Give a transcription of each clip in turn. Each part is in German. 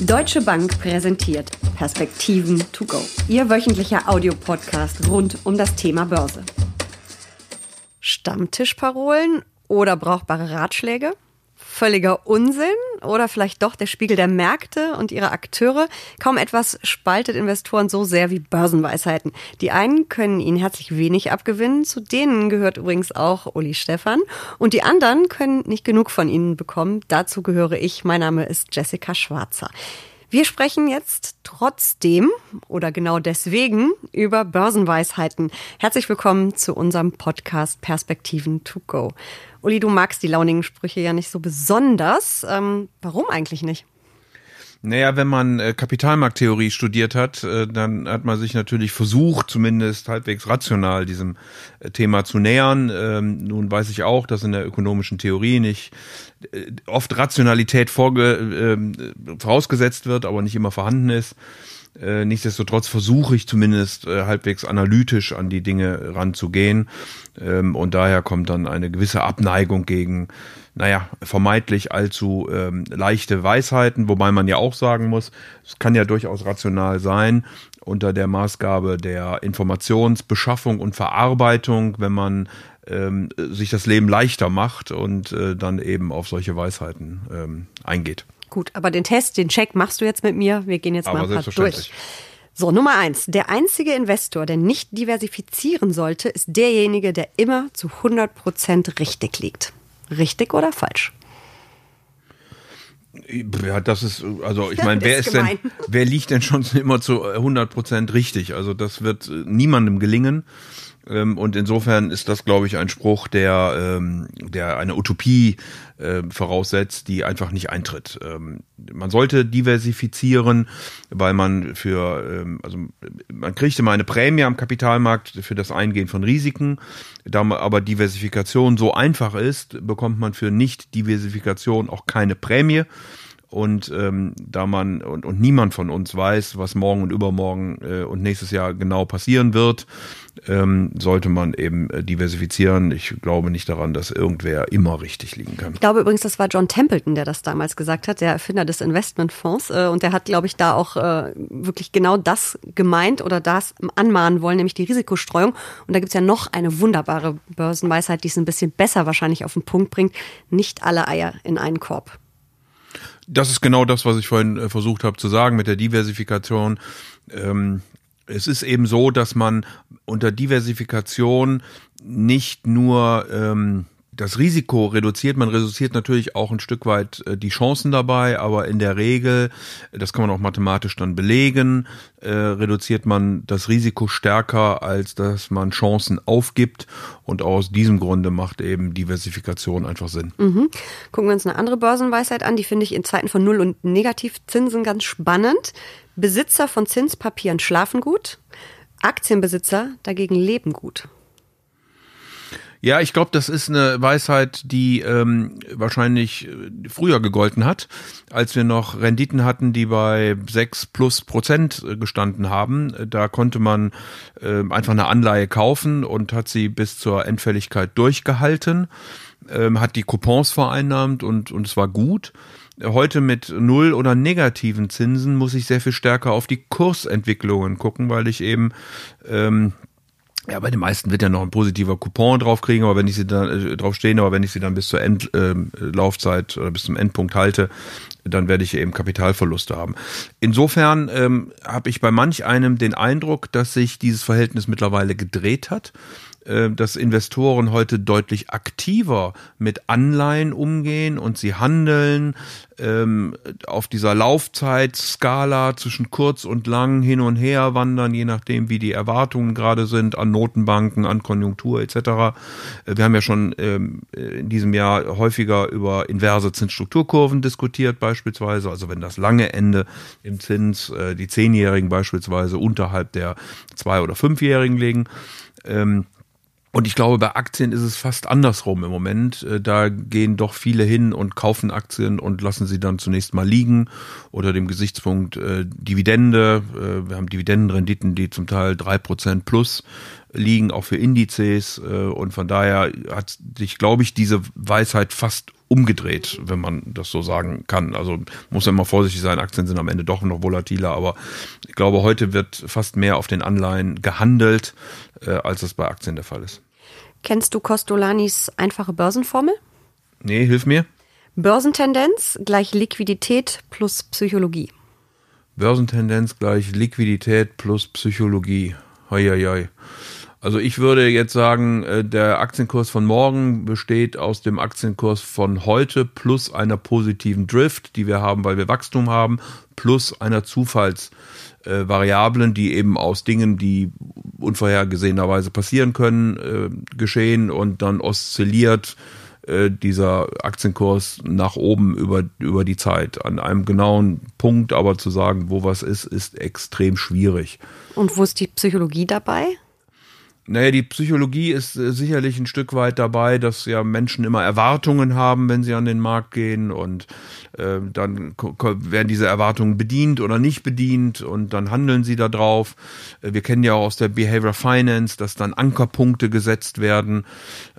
Deutsche Bank präsentiert Perspektiven to go. Ihr wöchentlicher Audiopodcast rund um das Thema Börse. Stammtischparolen oder brauchbare Ratschläge? Völliger Unsinn oder vielleicht doch der Spiegel der Märkte und ihrer Akteure. Kaum etwas spaltet Investoren so sehr wie Börsenweisheiten. Die einen können ihnen herzlich wenig abgewinnen, zu denen gehört übrigens auch Uli Stefan. Und die anderen können nicht genug von ihnen bekommen. Dazu gehöre ich. Mein Name ist Jessica Schwarzer. Wir sprechen jetzt trotzdem oder genau deswegen über Börsenweisheiten. Herzlich willkommen zu unserem Podcast Perspektiven to go. Uli, du magst die launigen Sprüche ja nicht so besonders. Ähm, warum eigentlich nicht? Naja, wenn man äh, Kapitalmarkttheorie studiert hat, äh, dann hat man sich natürlich versucht, zumindest halbwegs rational diesem äh, Thema zu nähern. Ähm, nun weiß ich auch, dass in der ökonomischen Theorie nicht äh, oft Rationalität vorge äh, vorausgesetzt wird, aber nicht immer vorhanden ist. Äh, nichtsdestotrotz versuche ich zumindest äh, halbwegs analytisch an die Dinge ranzugehen. Ähm, und daher kommt dann eine gewisse Abneigung gegen, naja, vermeintlich allzu ähm, leichte Weisheiten, wobei man ja auch sagen muss, es kann ja durchaus rational sein, unter der Maßgabe der Informationsbeschaffung und Verarbeitung, wenn man ähm, sich das Leben leichter macht und äh, dann eben auf solche Weisheiten ähm, eingeht. Gut, aber den Test, den Check machst du jetzt mit mir. Wir gehen jetzt aber mal ein paar durch. So, Nummer eins. Der einzige Investor, der nicht diversifizieren sollte, ist derjenige, der immer zu 100 Prozent richtig liegt. Richtig oder falsch? Ja, das ist, also ich meine, wer ist gemein. denn, wer liegt denn schon immer zu 100 Prozent richtig? Also das wird niemandem gelingen. Ähm, und insofern ist das, glaube ich, ein Spruch, der, ähm, der eine Utopie äh, voraussetzt, die einfach nicht eintritt. Ähm, man sollte diversifizieren, weil man für, also man kriegt immer eine Prämie am Kapitalmarkt für das Eingehen von Risiken. Da aber Diversifikation so einfach ist, bekommt man für Nicht-Diversifikation auch keine Prämie. Und ähm, da man und, und niemand von uns weiß, was morgen und übermorgen äh, und nächstes Jahr genau passieren wird, ähm, sollte man eben äh, diversifizieren. Ich glaube nicht daran, dass irgendwer immer richtig liegen kann. Ich glaube übrigens, das war John Templeton, der das damals gesagt hat, der Erfinder des Investmentfonds. Äh, und der hat, glaube ich, da auch äh, wirklich genau das gemeint oder das anmahnen wollen, nämlich die Risikostreuung. Und da gibt's ja noch eine wunderbare Börsenweisheit, die es ein bisschen besser wahrscheinlich auf den Punkt bringt. Nicht alle Eier in einen Korb. Das ist genau das, was ich vorhin äh, versucht habe zu sagen mit der Diversifikation. Ähm, es ist eben so, dass man unter Diversifikation nicht nur ähm, das Risiko reduziert. Man reduziert natürlich auch ein Stück weit äh, die Chancen dabei, aber in der Regel, das kann man auch mathematisch dann belegen, äh, reduziert man das Risiko stärker, als dass man Chancen aufgibt. Und aus diesem Grunde macht eben Diversifikation einfach Sinn. Mhm. Gucken wir uns eine andere Börsenweisheit an, die finde ich in Zeiten von Null- und Negativzinsen ganz spannend. Besitzer von Zinspapieren schlafen gut, Aktienbesitzer dagegen leben gut. Ja, ich glaube, das ist eine Weisheit, die ähm, wahrscheinlich äh, früher gegolten hat, als wir noch Renditen hatten, die bei sechs plus Prozent äh, gestanden haben. Da konnte man äh, einfach eine Anleihe kaufen und hat sie bis zur Endfälligkeit durchgehalten, ähm, hat die Coupons vereinnahmt und, und es war gut. Heute mit null oder negativen Zinsen muss ich sehr viel stärker auf die Kursentwicklungen gucken, weil ich eben ähm, ja, bei den meisten wird ja noch ein positiver Coupon draufkriegen, aber wenn ich sie dann äh, draufstehen, aber wenn ich sie dann bis zur Endlaufzeit ähm, äh, oder bis zum Endpunkt halte, dann werde ich eben Kapitalverluste haben. Insofern ähm, habe ich bei manch einem den Eindruck, dass sich dieses Verhältnis mittlerweile gedreht hat. Äh, dass Investoren heute deutlich aktiver mit Anleihen umgehen und sie handeln ähm, auf dieser Laufzeitskala zwischen kurz und lang hin und her wandern, je nachdem, wie die Erwartungen gerade sind an Notenbanken, an Konjunktur etc. Äh, wir haben ja schon ähm, in diesem Jahr häufiger über inverse Zinsstrukturkurven diskutiert beispielsweise, also wenn das lange Ende im Zins, äh, die Zehnjährigen beispielsweise unterhalb der zwei- oder fünfjährigen liegen. Ähm, und ich glaube, bei Aktien ist es fast andersrum im Moment. Äh, da gehen doch viele hin und kaufen Aktien und lassen sie dann zunächst mal liegen oder dem Gesichtspunkt äh, Dividende. Äh, wir haben Dividendenrenditen, die zum Teil drei Prozent plus liegen, auch für Indizes. Und von daher hat sich, glaube ich, diese Weisheit fast umgedreht, wenn man das so sagen kann. Also muss ja immer vorsichtig sein, Aktien sind am Ende doch noch volatiler, aber ich glaube, heute wird fast mehr auf den Anleihen gehandelt, als es bei Aktien der Fall ist. Kennst du Costolanis einfache Börsenformel? Nee, hilf mir. Börsentendenz gleich Liquidität plus Psychologie. Börsentendenz gleich Liquidität plus Psychologie. Hoi, hoi, hoi. Also ich würde jetzt sagen, äh, der Aktienkurs von morgen besteht aus dem Aktienkurs von heute plus einer positiven Drift, die wir haben, weil wir Wachstum haben, plus einer Zufallsvariablen, die eben aus Dingen, die unvorhergesehenerweise passieren können, äh, geschehen und dann oszilliert äh, dieser Aktienkurs nach oben über, über die Zeit. An einem genauen Punkt aber zu sagen, wo was ist, ist extrem schwierig. Und wo ist die Psychologie dabei? Naja, die Psychologie ist äh, sicherlich ein Stück weit dabei, dass ja Menschen immer Erwartungen haben, wenn sie an den Markt gehen und äh, dann werden diese Erwartungen bedient oder nicht bedient und dann handeln sie da drauf. Äh, wir kennen ja auch aus der Behavior Finance, dass dann Ankerpunkte gesetzt werden.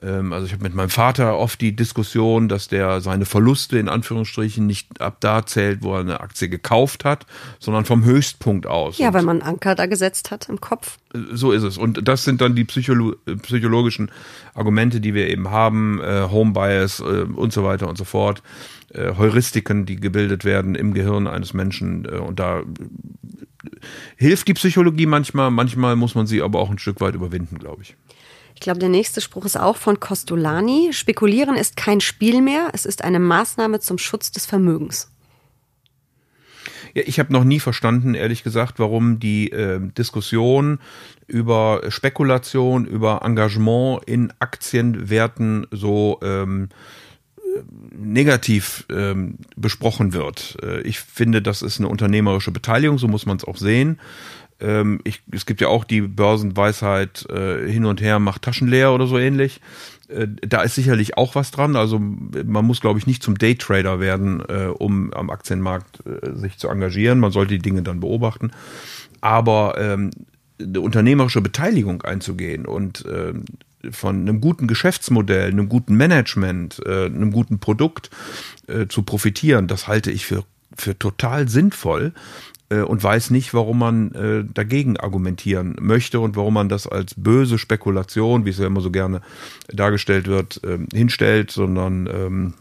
Ähm, also ich habe mit meinem Vater oft die Diskussion, dass der seine Verluste in Anführungsstrichen nicht ab da zählt, wo er eine Aktie gekauft hat, sondern vom Höchstpunkt aus. Ja, weil man Anker da gesetzt hat im Kopf. So ist es. Und das sind dann die Psycholo psychologischen Argumente, die wir eben haben, äh, Home Bias äh, und so weiter und so fort, äh, Heuristiken, die gebildet werden im Gehirn eines Menschen. Äh, und da hilft die Psychologie manchmal, manchmal muss man sie aber auch ein Stück weit überwinden, glaube ich. Ich glaube, der nächste Spruch ist auch von Costolani. Spekulieren ist kein Spiel mehr, es ist eine Maßnahme zum Schutz des Vermögens. Ja, ich habe noch nie verstanden, ehrlich gesagt, warum die äh, Diskussion über Spekulation, über Engagement in Aktienwerten so ähm, negativ ähm, besprochen wird. Äh, ich finde, das ist eine unternehmerische Beteiligung, so muss man es auch sehen. Ähm, ich, es gibt ja auch die Börsenweisheit äh, hin und her macht Taschen leer oder so ähnlich. Äh, da ist sicherlich auch was dran. Also man muss, glaube ich, nicht zum Daytrader werden, äh, um am Aktienmarkt äh, sich zu engagieren. Man sollte die Dinge dann beobachten. Aber ähm, eine unternehmerische Beteiligung einzugehen und äh, von einem guten Geschäftsmodell, einem guten Management, äh, einem guten Produkt zu profitieren, das halte ich für, für total sinnvoll äh, und weiß nicht, warum man äh, dagegen argumentieren möchte und warum man das als böse Spekulation, wie es ja immer so gerne dargestellt wird, äh, hinstellt, sondern ähm,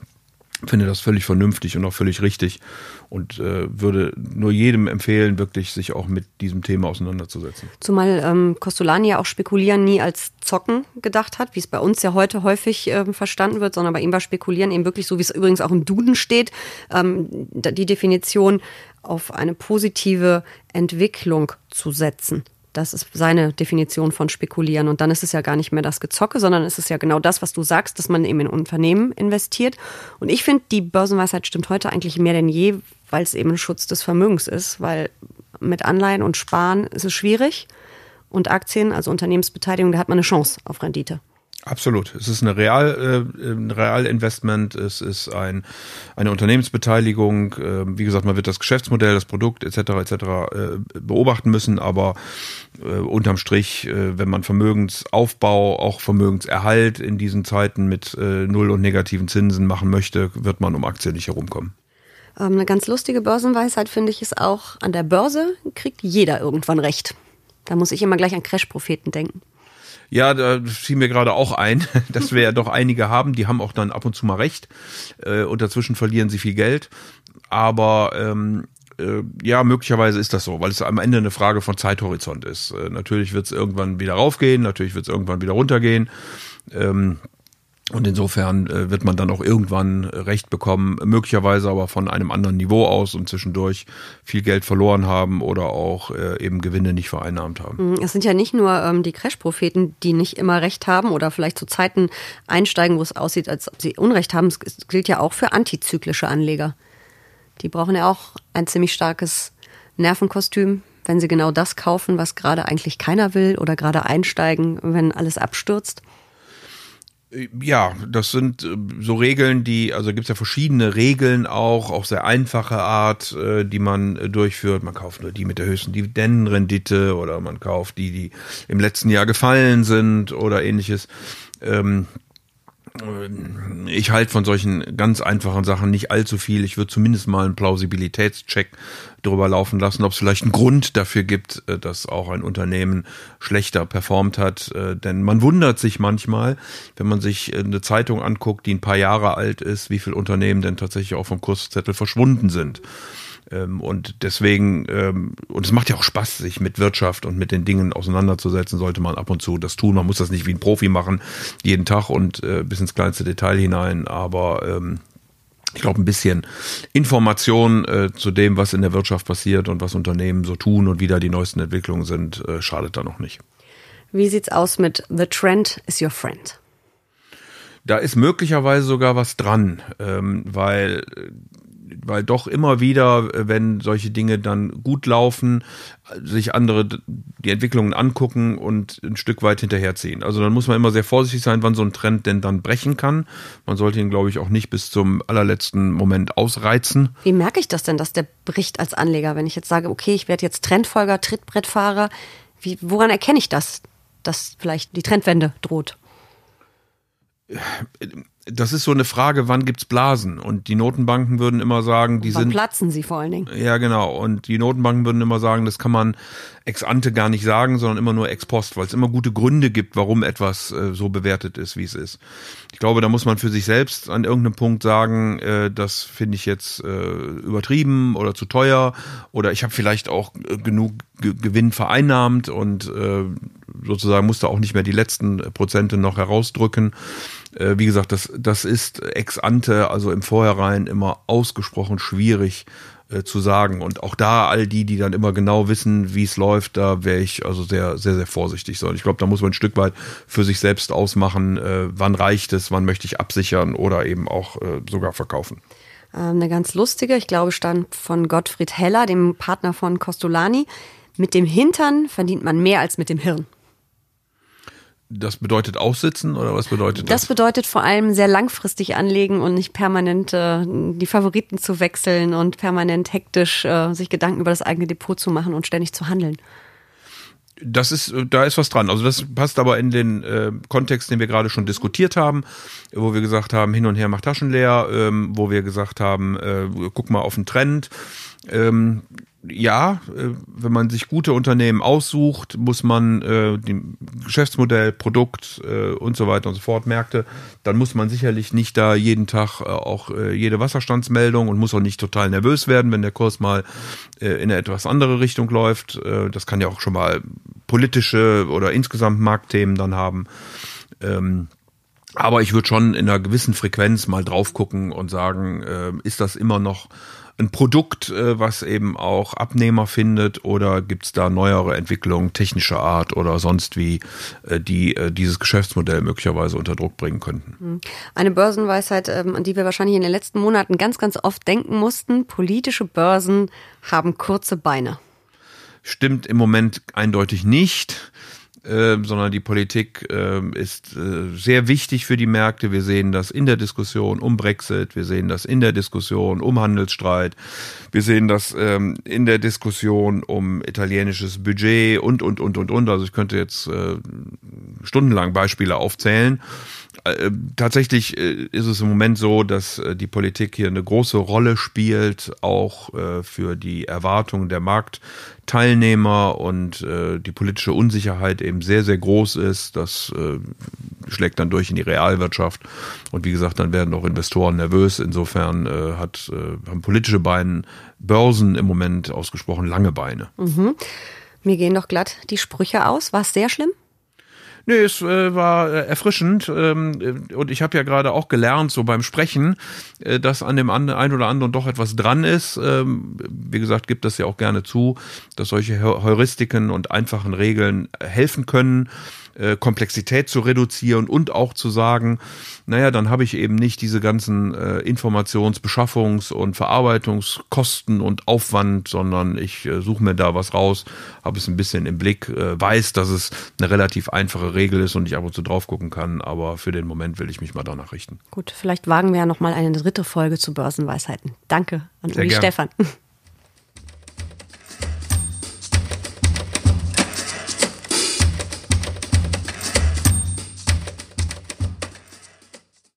finde das völlig vernünftig und auch völlig richtig und äh, würde nur jedem empfehlen, wirklich sich auch mit diesem Thema auseinanderzusetzen. Zumal ähm, Costolani ja auch Spekulieren nie als Zocken gedacht hat, wie es bei uns ja heute häufig ähm, verstanden wird, sondern bei ihm war Spekulieren eben wirklich so, wie es übrigens auch im Duden steht, ähm, die Definition auf eine positive Entwicklung zu setzen. Das ist seine Definition von Spekulieren. Und dann ist es ja gar nicht mehr das Gezocke, sondern es ist ja genau das, was du sagst, dass man eben in Unternehmen investiert. Und ich finde, die Börsenweisheit stimmt heute eigentlich mehr denn je, weil es eben Schutz des Vermögens ist, weil mit Anleihen und Sparen ist es schwierig. Und Aktien, also Unternehmensbeteiligung, da hat man eine Chance auf Rendite. Absolut. Es ist eine Real, äh, ein Realinvestment, es ist ein, eine Unternehmensbeteiligung. Äh, wie gesagt, man wird das Geschäftsmodell, das Produkt etc. etc. Äh, beobachten müssen, aber äh, unterm Strich, äh, wenn man Vermögensaufbau, auch Vermögenserhalt in diesen Zeiten mit äh, null und negativen Zinsen machen möchte, wird man um Aktien nicht herumkommen. Ähm, eine ganz lustige Börsenweisheit finde ich ist auch, an der Börse kriegt jeder irgendwann recht. Da muss ich immer gleich an Crash-Propheten denken. Ja, da fiel mir gerade auch ein, dass wir ja doch einige haben, die haben auch dann ab und zu mal recht äh, und dazwischen verlieren sie viel Geld. Aber ähm, äh, ja, möglicherweise ist das so, weil es am Ende eine Frage von Zeithorizont ist. Äh, natürlich wird es irgendwann wieder raufgehen, natürlich wird es irgendwann wieder runtergehen. Ähm, und insofern äh, wird man dann auch irgendwann Recht bekommen, möglicherweise aber von einem anderen Niveau aus und zwischendurch viel Geld verloren haben oder auch äh, eben Gewinne nicht vereinnahmt haben. Mhm, es sind ja nicht nur ähm, die Crash-Propheten, die nicht immer Recht haben oder vielleicht zu Zeiten einsteigen, wo es aussieht, als ob sie Unrecht haben. Es gilt ja auch für antizyklische Anleger. Die brauchen ja auch ein ziemlich starkes Nervenkostüm, wenn sie genau das kaufen, was gerade eigentlich keiner will oder gerade einsteigen, wenn alles abstürzt. Ja, das sind äh, so Regeln, die, also gibt es ja verschiedene Regeln auch, auch sehr einfache Art, äh, die man äh, durchführt. Man kauft nur die mit der höchsten Dividendenrendite oder man kauft die, die im letzten Jahr gefallen sind oder ähnliches. Ähm, ich halte von solchen ganz einfachen Sachen nicht allzu viel. Ich würde zumindest mal einen Plausibilitätscheck drüber laufen lassen, ob es vielleicht einen Grund dafür gibt, äh, dass auch ein Unternehmen schlechter performt hat. Äh, denn man wundert sich manchmal, wenn man sich äh, eine Zeitung anguckt, die ein paar Jahre alt ist, wie viele Unternehmen denn tatsächlich auch vom Kurszettel verschwunden sind. Ähm, und deswegen, ähm, und es macht ja auch Spaß, sich mit Wirtschaft und mit den Dingen auseinanderzusetzen, sollte man ab und zu das tun. Man muss das nicht wie ein Profi machen, jeden Tag und äh, bis ins kleinste Detail hinein, aber ähm, ich glaube, ein bisschen Information äh, zu dem, was in der Wirtschaft passiert und was Unternehmen so tun und wie da die neuesten Entwicklungen sind, äh, schadet da noch nicht. Wie sieht's aus mit The Trend is your friend? Da ist möglicherweise sogar was dran, ähm, weil weil doch immer wieder, äh, wenn solche Dinge dann gut laufen, sich andere die Entwicklungen angucken und ein Stück weit hinterherziehen. Also dann muss man immer sehr vorsichtig sein, wann so ein Trend denn dann brechen kann. Man sollte ihn, glaube ich, auch nicht bis zum allerletzten Moment ausreizen. Wie merke ich das denn, dass der bricht als Anleger, wenn ich jetzt sage, okay, ich werde jetzt Trendfolger, Trittbrettfahrer? Wie, woran erkenne ich das, dass vielleicht die Trendwende droht? Das ist so eine Frage, wann gibt's Blasen? Und die Notenbanken würden immer sagen, die wann sind. platzen sie vor allen Dingen. Ja, genau. Und die Notenbanken würden immer sagen, das kann man ex ante gar nicht sagen, sondern immer nur ex post, weil es immer gute Gründe gibt, warum etwas äh, so bewertet ist, wie es ist. Ich glaube, da muss man für sich selbst an irgendeinem Punkt sagen, äh, das finde ich jetzt äh, übertrieben oder zu teuer oder ich habe vielleicht auch äh, genug G Gewinn vereinnahmt und äh, sozusagen musste auch nicht mehr die letzten Prozente noch herausdrücken. Äh, wie gesagt, das, das ist ex ante, also im Vorhinein immer ausgesprochen schwierig äh, zu sagen. Und auch da all die, die dann immer genau wissen, wie es läuft, da wäre ich also sehr, sehr, sehr vorsichtig. So, und ich glaube, da muss man ein Stück weit für sich selbst ausmachen, äh, wann reicht es, wann möchte ich absichern oder eben auch äh, sogar verkaufen. Ähm, eine ganz lustige, ich glaube, stand von Gottfried Heller, dem Partner von Costolani. Mit dem Hintern verdient man mehr als mit dem Hirn. Das bedeutet aussitzen oder was bedeutet das? Das bedeutet vor allem sehr langfristig anlegen und nicht permanent äh, die Favoriten zu wechseln und permanent hektisch äh, sich Gedanken über das eigene Depot zu machen und ständig zu handeln. Das ist, da ist was dran. Also das passt aber in den äh, Kontext, den wir gerade schon diskutiert haben, wo wir gesagt haben, hin und her macht Taschen leer, ähm, wo wir gesagt haben, äh, guck mal auf den Trend. Ähm, ja, äh, wenn man sich gute Unternehmen aussucht, muss man äh, dem Geschäftsmodell, Produkt äh, und so weiter und so fort, Märkte, dann muss man sicherlich nicht da jeden Tag äh, auch äh, jede Wasserstandsmeldung und muss auch nicht total nervös werden, wenn der Kurs mal äh, in eine etwas andere Richtung läuft. Das kann ja auch schon mal politische oder insgesamt Marktthemen dann haben. Ähm, aber ich würde schon in einer gewissen Frequenz mal drauf gucken und sagen, ist das immer noch ein Produkt, äh, was eben auch Abnehmer findet oder gibt es da neuere Entwicklungen technischer Art oder sonst wie, äh, die äh, dieses Geschäftsmodell möglicherweise unter Druck bringen könnten? Hm. Eine Börsenweisheit, ähm, an die wir wahrscheinlich in den letzten Monaten ganz, ganz oft denken mussten. Politische Börsen haben kurze Beine. Stimmt im Moment eindeutig nicht. Ähm, sondern die Politik äh, ist äh, sehr wichtig für die Märkte. Wir sehen das in der Diskussion um Brexit, wir sehen das in der Diskussion um Handelsstreit, wir sehen das ähm, in der Diskussion um italienisches Budget und, und, und, und, und. Also ich könnte jetzt äh, stundenlang Beispiele aufzählen. Äh, tatsächlich äh, ist es im Moment so, dass die Politik hier eine große Rolle spielt, auch für die Erwartungen der Marktteilnehmer und die politische Unsicherheit eben sehr, sehr groß ist. Das schlägt dann durch in die Realwirtschaft. Und wie gesagt, dann werden auch Investoren nervös. Insofern hat, haben politische Beine, Börsen im Moment ausgesprochen lange Beine. Mhm. Mir gehen doch glatt die Sprüche aus. War es sehr schlimm? Nee, es äh, war äh, erfrischend ähm, und ich habe ja gerade auch gelernt, so beim Sprechen, äh, dass an dem einen oder anderen doch etwas dran ist. Ähm, wie gesagt, gibt das ja auch gerne zu, dass solche Heuristiken und einfachen Regeln helfen können. Äh, Komplexität zu reduzieren und auch zu sagen, naja, dann habe ich eben nicht diese ganzen äh, Informations-, Beschaffungs- und Verarbeitungskosten und Aufwand, sondern ich äh, suche mir da was raus, habe es ein bisschen im Blick, äh, weiß, dass es eine relativ einfache Regel ist und ich ab und zu drauf gucken kann, aber für den Moment will ich mich mal danach richten. Gut, vielleicht wagen wir ja noch mal eine dritte Folge zu Börsenweisheiten. Danke an Sehr Uli gern. Stefan.